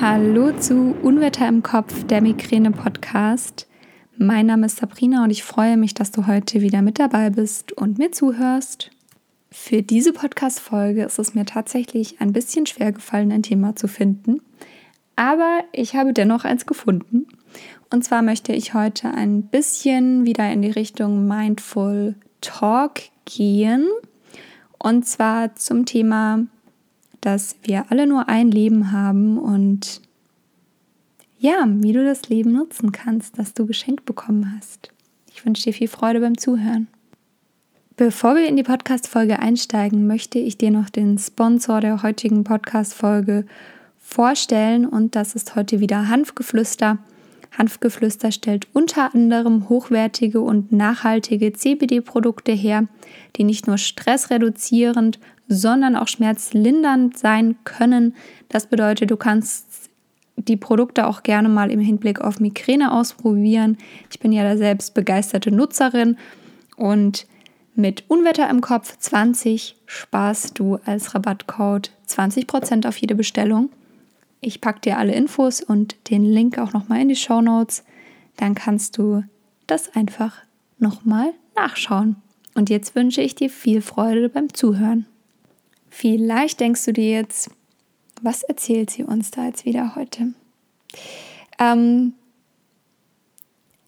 Hallo zu Unwetter im Kopf, der Migräne-Podcast. Mein Name ist Sabrina und ich freue mich, dass du heute wieder mit dabei bist und mir zuhörst. Für diese Podcast-Folge ist es mir tatsächlich ein bisschen schwer gefallen, ein Thema zu finden. Aber ich habe dennoch eins gefunden. Und zwar möchte ich heute ein bisschen wieder in die Richtung Mindful Talk gehen. Und zwar zum Thema, dass wir alle nur ein Leben haben und ja, wie du das Leben nutzen kannst, das du geschenkt bekommen hast. Ich wünsche dir viel Freude beim Zuhören. Bevor wir in die Podcast-Folge einsteigen, möchte ich dir noch den Sponsor der heutigen Podcast-Folge vorstellen und das ist heute wieder Hanfgeflüster. Hanfgeflüster stellt unter anderem hochwertige und nachhaltige CBD-Produkte her, die nicht nur stressreduzierend, sondern auch schmerzlindernd sein können. Das bedeutet, du kannst die Produkte auch gerne mal im Hinblick auf Migräne ausprobieren. Ich bin ja da selbst begeisterte Nutzerin und mit Unwetter im Kopf 20 sparst du als Rabattcode 20% auf jede Bestellung. Ich packe dir alle Infos und den Link auch nochmal in die Show Notes. Dann kannst du das einfach nochmal nachschauen. Und jetzt wünsche ich dir viel Freude beim Zuhören. Vielleicht denkst du dir jetzt, was erzählt sie uns da jetzt wieder heute? Ähm,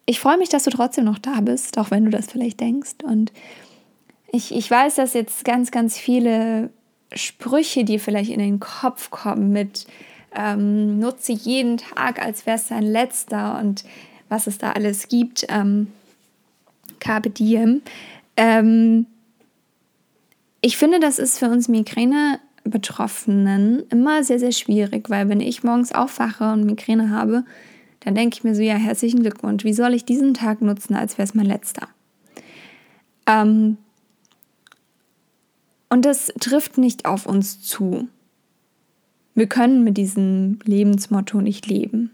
ich freue mich, dass du trotzdem noch da bist, auch wenn du das vielleicht denkst. Und ich, ich weiß, dass jetzt ganz, ganz viele Sprüche, die vielleicht in den Kopf kommen mit ähm, nutze jeden Tag, als wäre es dein letzter und was es da alles gibt. Ähm, Carpe Diem. Ähm, ich finde, das ist für uns Migräne-Betroffenen immer sehr, sehr schwierig, weil wenn ich morgens aufwache und Migräne habe, dann denke ich mir so, ja, herzlichen Glückwunsch, wie soll ich diesen Tag nutzen, als wäre es mein letzter? Ähm, und das trifft nicht auf uns zu. Wir können mit diesem Lebensmotto nicht leben.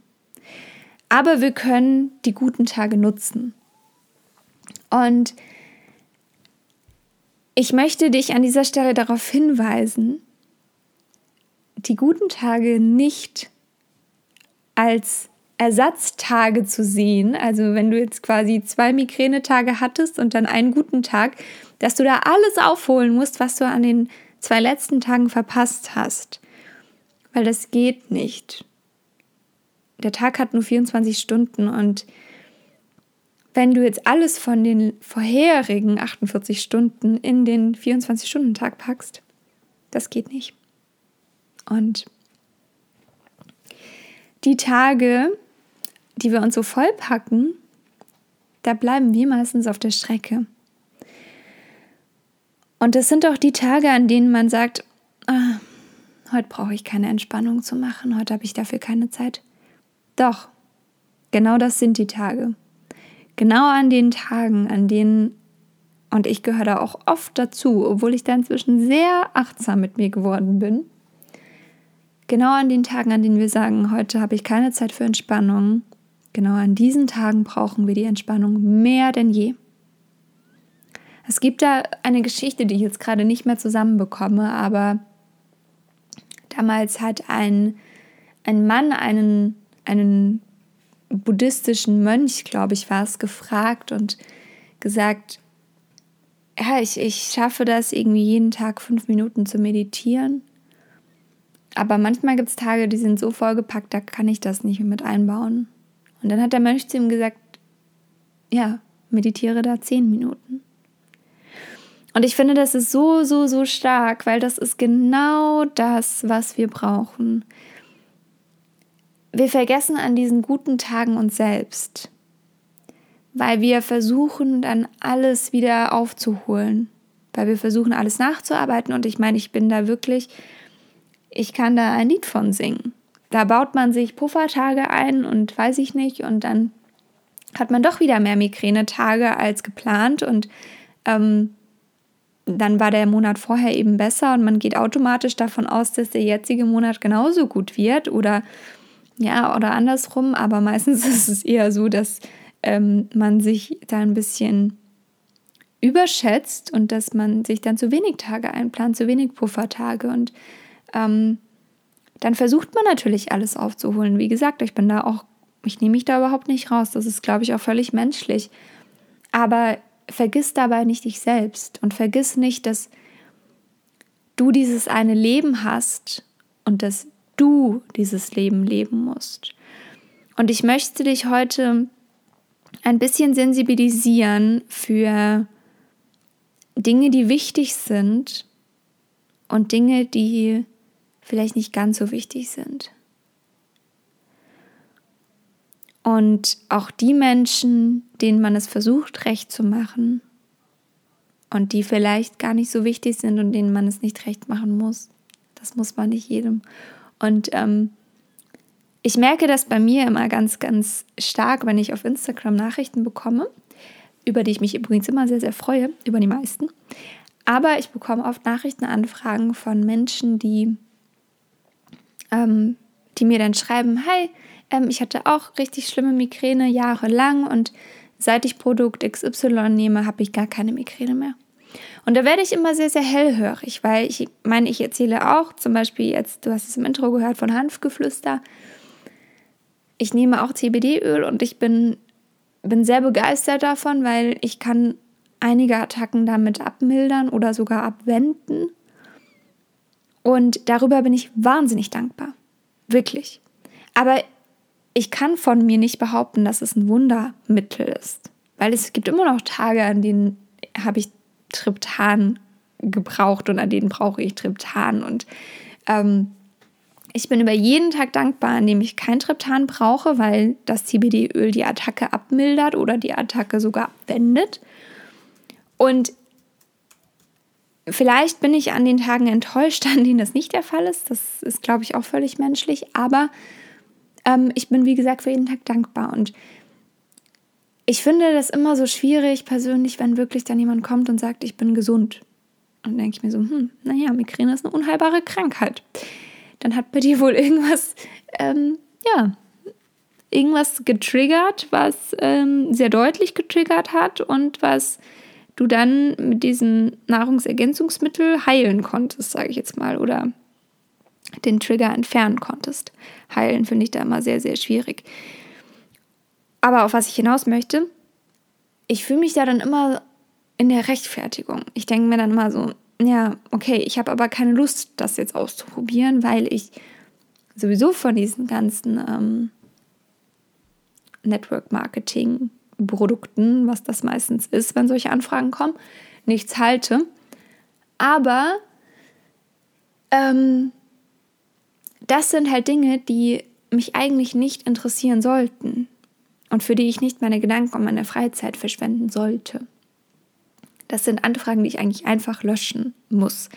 Aber wir können die guten Tage nutzen. Und ich möchte dich an dieser Stelle darauf hinweisen, die guten Tage nicht als Ersatztage zu sehen, also wenn du jetzt quasi zwei Migränetage hattest und dann einen guten Tag, dass du da alles aufholen musst, was du an den zwei letzten Tagen verpasst hast weil das geht nicht. Der Tag hat nur 24 Stunden und wenn du jetzt alles von den vorherigen 48 Stunden in den 24-Stunden-Tag packst, das geht nicht. Und die Tage, die wir uns so vollpacken, da bleiben wir meistens auf der Strecke. Und das sind auch die Tage, an denen man sagt, ah, heute brauche ich keine Entspannung zu machen, heute habe ich dafür keine Zeit. Doch, genau das sind die Tage. Genau an den Tagen, an denen, und ich gehöre da auch oft dazu, obwohl ich da inzwischen sehr achtsam mit mir geworden bin, genau an den Tagen, an denen wir sagen, heute habe ich keine Zeit für Entspannung, genau an diesen Tagen brauchen wir die Entspannung mehr denn je. Es gibt da eine Geschichte, die ich jetzt gerade nicht mehr zusammenbekomme, aber Damals hat ein, ein Mann einen, einen buddhistischen Mönch, glaube ich, war es, gefragt und gesagt, ja, ich, ich schaffe das irgendwie jeden Tag fünf Minuten zu meditieren. Aber manchmal gibt es Tage, die sind so vollgepackt, da kann ich das nicht mit einbauen. Und dann hat der Mönch zu ihm gesagt, ja, meditiere da zehn Minuten. Und ich finde, das ist so, so, so stark, weil das ist genau das, was wir brauchen. Wir vergessen an diesen guten Tagen uns selbst, weil wir versuchen dann alles wieder aufzuholen, weil wir versuchen alles nachzuarbeiten. Und ich meine, ich bin da wirklich, ich kann da ein Lied von singen. Da baut man sich Puffertage ein und weiß ich nicht, und dann hat man doch wieder mehr Migränetage als geplant und ähm, dann war der Monat vorher eben besser und man geht automatisch davon aus, dass der jetzige Monat genauso gut wird oder ja, oder andersrum, aber meistens ist es eher so, dass ähm, man sich da ein bisschen überschätzt und dass man sich dann zu wenig Tage einplant, zu wenig Puffertage und ähm, dann versucht man natürlich alles aufzuholen. Wie gesagt, ich bin da auch, ich nehme mich da überhaupt nicht raus. Das ist, glaube ich, auch völlig menschlich. Aber vergiss dabei nicht dich selbst und vergiss nicht, dass du dieses eine Leben hast und dass du dieses Leben leben musst. Und ich möchte dich heute ein bisschen sensibilisieren für Dinge, die wichtig sind und Dinge, die vielleicht nicht ganz so wichtig sind. Und auch die Menschen, denen man es versucht, recht zu machen und die vielleicht gar nicht so wichtig sind und denen man es nicht recht machen muss. Das muss man nicht jedem. Und ähm, ich merke das bei mir immer ganz, ganz stark, wenn ich auf Instagram Nachrichten bekomme, über die ich mich übrigens immer sehr, sehr freue, über die meisten. Aber ich bekomme oft Nachrichtenanfragen von Menschen, die, ähm, die mir dann schreiben, hi, ähm, ich hatte auch richtig schlimme Migräne jahrelang und seit ich Produkt XY nehme, habe ich gar keine Migräne mehr. Und da werde ich immer sehr, sehr hellhörig, weil ich meine, ich erzähle auch zum Beispiel jetzt, du hast es im Intro gehört von Hanfgeflüster. Ich nehme auch CBD-Öl und ich bin, bin sehr begeistert davon, weil ich kann einige Attacken damit abmildern oder sogar abwenden. Und darüber bin ich wahnsinnig dankbar. Wirklich. Aber ich kann von mir nicht behaupten, dass es ein Wundermittel ist. Weil es gibt immer noch Tage, an denen habe ich Triptan gebraucht und an denen brauche ich Triptan. Und ähm, ich bin über jeden Tag dankbar, an dem ich kein Triptan brauche, weil das CBD-Öl die Attacke abmildert oder die Attacke sogar abwendet. Und vielleicht bin ich an den Tagen enttäuscht, an denen das nicht der Fall ist. Das ist, glaube ich, auch völlig menschlich. Aber ähm, ich bin, wie gesagt, für jeden Tag dankbar. Und ich finde das immer so schwierig persönlich, wenn wirklich dann jemand kommt und sagt, ich bin gesund. Und dann denke ich mir so, hm, naja, Migräne ist eine unheilbare Krankheit. Dann hat bei dir wohl irgendwas, ähm, ja, irgendwas getriggert, was ähm, sehr deutlich getriggert hat und was du dann mit diesem Nahrungsergänzungsmittel heilen konntest, sage ich jetzt mal, oder den Trigger entfernen konntest. Heilen finde ich da immer sehr, sehr schwierig. Aber auf was ich hinaus möchte, ich fühle mich da dann immer in der Rechtfertigung. Ich denke mir dann immer so, ja, okay, ich habe aber keine Lust, das jetzt auszuprobieren, weil ich sowieso von diesen ganzen ähm, Network-Marketing Produkten, was das meistens ist, wenn solche Anfragen kommen, nichts halte. Aber ähm, das sind halt Dinge, die mich eigentlich nicht interessieren sollten und für die ich nicht meine Gedanken und meine Freizeit verschwenden sollte. Das sind Anfragen, die ich eigentlich einfach löschen muss.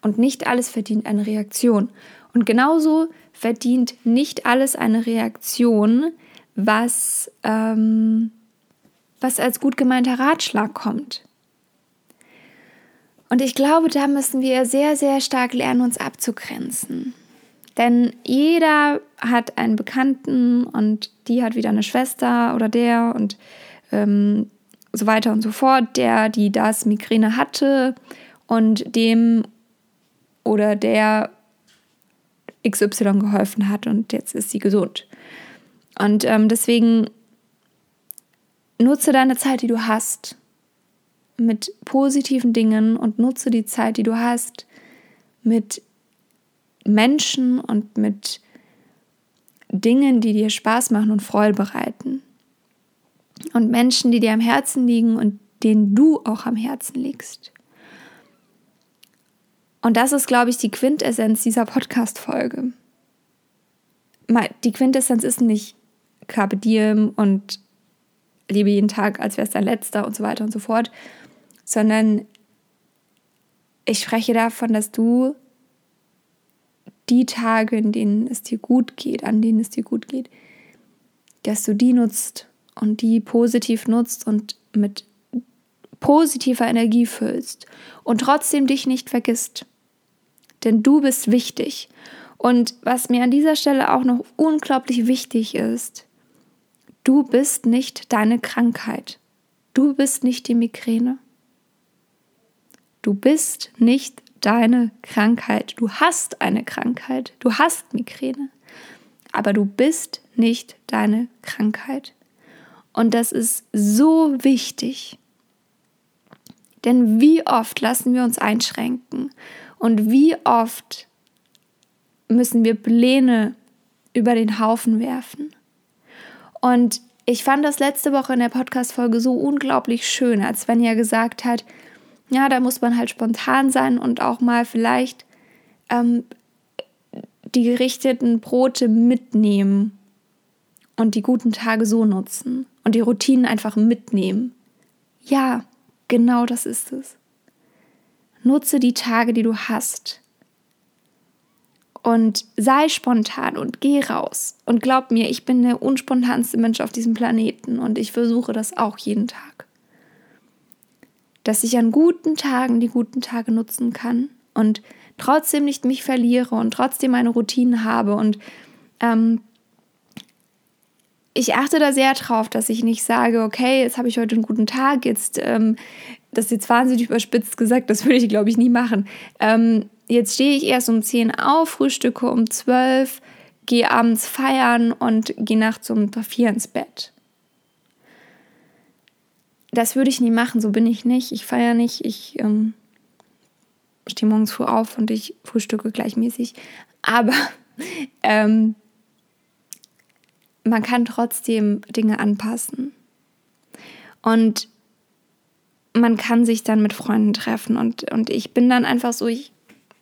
Und nicht alles verdient eine Reaktion. Und genauso verdient nicht alles eine Reaktion, was ähm, was als gut gemeinter Ratschlag kommt. Und ich glaube, da müssen wir sehr, sehr stark lernen, uns abzugrenzen. Denn jeder hat einen Bekannten und die hat wieder eine Schwester oder der und ähm, so weiter und so fort, der, die das Migräne hatte und dem oder der XY geholfen hat und jetzt ist sie gesund. Und ähm, deswegen nutze deine Zeit, die du hast, mit positiven Dingen und nutze die Zeit, die du hast, mit Menschen und mit Dingen, die dir Spaß machen und Freude bereiten. Und Menschen, die dir am Herzen liegen und denen du auch am Herzen liegst. Und das ist, glaube ich, die Quintessenz dieser Podcast-Folge. Die Quintessenz ist nicht Carpe Diem und lebe jeden Tag, als wäre es dein letzter und so weiter und so fort, sondern ich spreche davon, dass du die Tage, in denen es dir gut geht, an denen es dir gut geht, dass du die nutzt und die positiv nutzt und mit positiver Energie füllst und trotzdem dich nicht vergisst. Denn du bist wichtig. Und was mir an dieser Stelle auch noch unglaublich wichtig ist, Du bist nicht deine Krankheit. Du bist nicht die Migräne. Du bist nicht deine Krankheit. Du hast eine Krankheit. Du hast Migräne. Aber du bist nicht deine Krankheit. Und das ist so wichtig. Denn wie oft lassen wir uns einschränken und wie oft müssen wir Pläne über den Haufen werfen. Und ich fand das letzte Woche in der Podcast-Folge so unglaublich schön, als wenn ihr gesagt hat, ja, da muss man halt spontan sein und auch mal vielleicht ähm, die gerichteten Brote mitnehmen und die guten Tage so nutzen und die Routinen einfach mitnehmen. Ja, genau das ist es. Nutze die Tage, die du hast. Und sei spontan und geh raus. Und glaub mir, ich bin der unspontanste Mensch auf diesem Planeten und ich versuche das auch jeden Tag. Dass ich an guten Tagen die guten Tage nutzen kann und trotzdem nicht mich verliere und trotzdem meine Routinen habe und ähm, ich achte da sehr drauf, dass ich nicht sage, okay, jetzt habe ich heute einen guten Tag, jetzt, ähm, das ist jetzt wahnsinnig überspitzt gesagt, das würde ich, glaube ich, nie machen. Ähm, jetzt stehe ich erst um 10 auf, frühstücke um 12, gehe abends feiern und gehe nachts um 4 ins Bett. Das würde ich nie machen, so bin ich nicht. Ich feiere nicht, ich ähm, stehe morgens früh auf und ich frühstücke gleichmäßig. Aber ähm, man kann trotzdem Dinge anpassen. Und man kann sich dann mit Freunden treffen. Und, und ich bin dann einfach so, ich,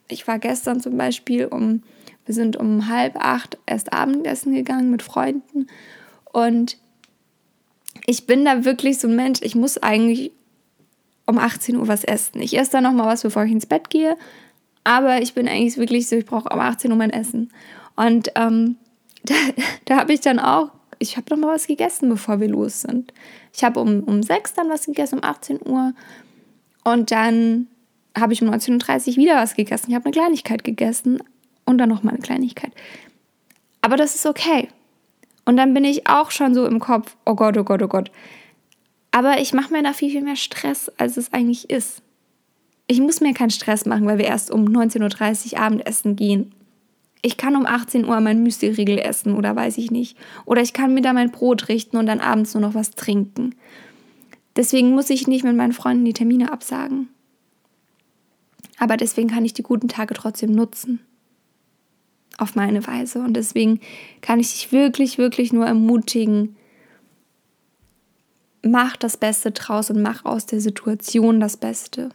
ich war gestern zum Beispiel um, wir sind um halb acht erst Abendessen gegangen mit Freunden. Und ich bin da wirklich so ein Mensch, ich muss eigentlich um 18 Uhr was essen. Ich esse dann nochmal was, bevor ich ins Bett gehe. Aber ich bin eigentlich wirklich so, ich brauche um 18 Uhr mein Essen. Und ähm, da, da habe ich dann auch, ich habe noch mal was gegessen, bevor wir los sind. Ich habe um, um 6 dann was gegessen, um 18 Uhr. Und dann habe ich um 19.30 Uhr wieder was gegessen. Ich habe eine Kleinigkeit gegessen und dann noch mal eine Kleinigkeit. Aber das ist okay. Und dann bin ich auch schon so im Kopf, oh Gott, oh Gott, oh Gott. Aber ich mache mir da viel, viel mehr Stress, als es eigentlich ist. Ich muss mir keinen Stress machen, weil wir erst um 19.30 Uhr Abendessen gehen ich kann um 18 Uhr mein Müsli-Riegel essen oder weiß ich nicht. Oder ich kann mir da mein Brot richten und dann abends nur noch was trinken. Deswegen muss ich nicht mit meinen Freunden die Termine absagen. Aber deswegen kann ich die guten Tage trotzdem nutzen. Auf meine Weise. Und deswegen kann ich dich wirklich, wirklich nur ermutigen, mach das Beste draus und mach aus der Situation das Beste.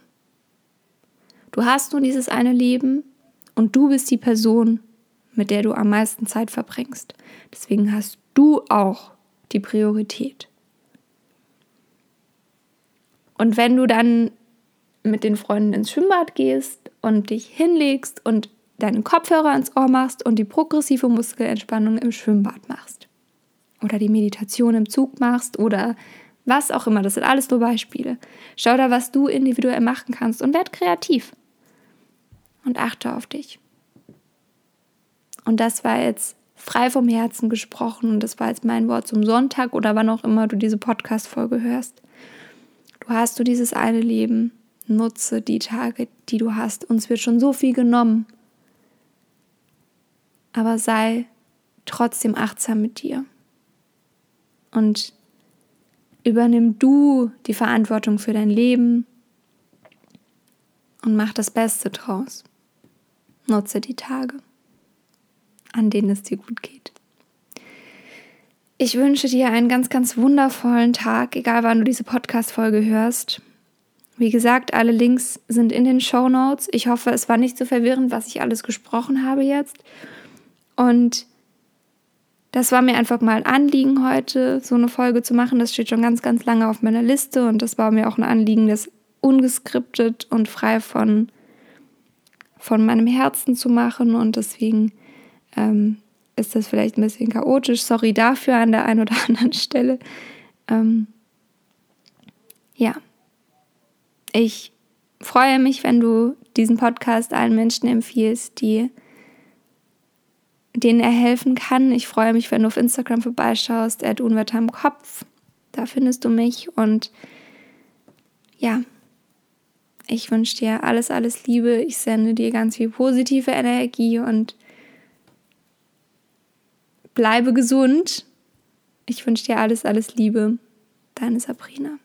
Du hast nur dieses eine Leben und du bist die Person, mit der du am meisten Zeit verbringst. Deswegen hast du auch die Priorität. Und wenn du dann mit den Freunden ins Schwimmbad gehst und dich hinlegst und deinen Kopfhörer ins Ohr machst und die progressive Muskelentspannung im Schwimmbad machst oder die Meditation im Zug machst oder was auch immer, das sind alles nur Beispiele. Schau da, was du individuell machen kannst und werd kreativ und achte auf dich. Und das war jetzt frei vom Herzen gesprochen und das war jetzt mein Wort zum Sonntag oder wann auch immer du diese Podcast-Folge hörst. Du hast du dieses eine Leben, nutze die Tage, die du hast. Uns wird schon so viel genommen. Aber sei trotzdem achtsam mit dir. Und übernimm du die Verantwortung für dein Leben und mach das Beste draus. Nutze die Tage an denen es dir gut geht. Ich wünsche dir einen ganz, ganz wundervollen Tag, egal wann du diese Podcast-Folge hörst. Wie gesagt, alle Links sind in den Show Notes. Ich hoffe, es war nicht so verwirrend, was ich alles gesprochen habe jetzt. Und das war mir einfach mal ein Anliegen heute, so eine Folge zu machen. Das steht schon ganz, ganz lange auf meiner Liste und das war mir auch ein Anliegen, das ungeskriptet und frei von, von meinem Herzen zu machen. Und deswegen ähm, ist das vielleicht ein bisschen chaotisch. Sorry dafür an der einen oder anderen Stelle. Ähm, ja, ich freue mich, wenn du diesen Podcast allen Menschen empfiehlst, die denen er helfen kann. Ich freue mich, wenn du auf Instagram vorbeischaust, at Unwetter im Kopf. Da findest du mich und ja, Ich wünsche dir alles, alles Liebe. Ich sende dir ganz viel positive Energie und bleibe gesund. Ich wünsche dir alles, alles Liebe. Deine Sabrina.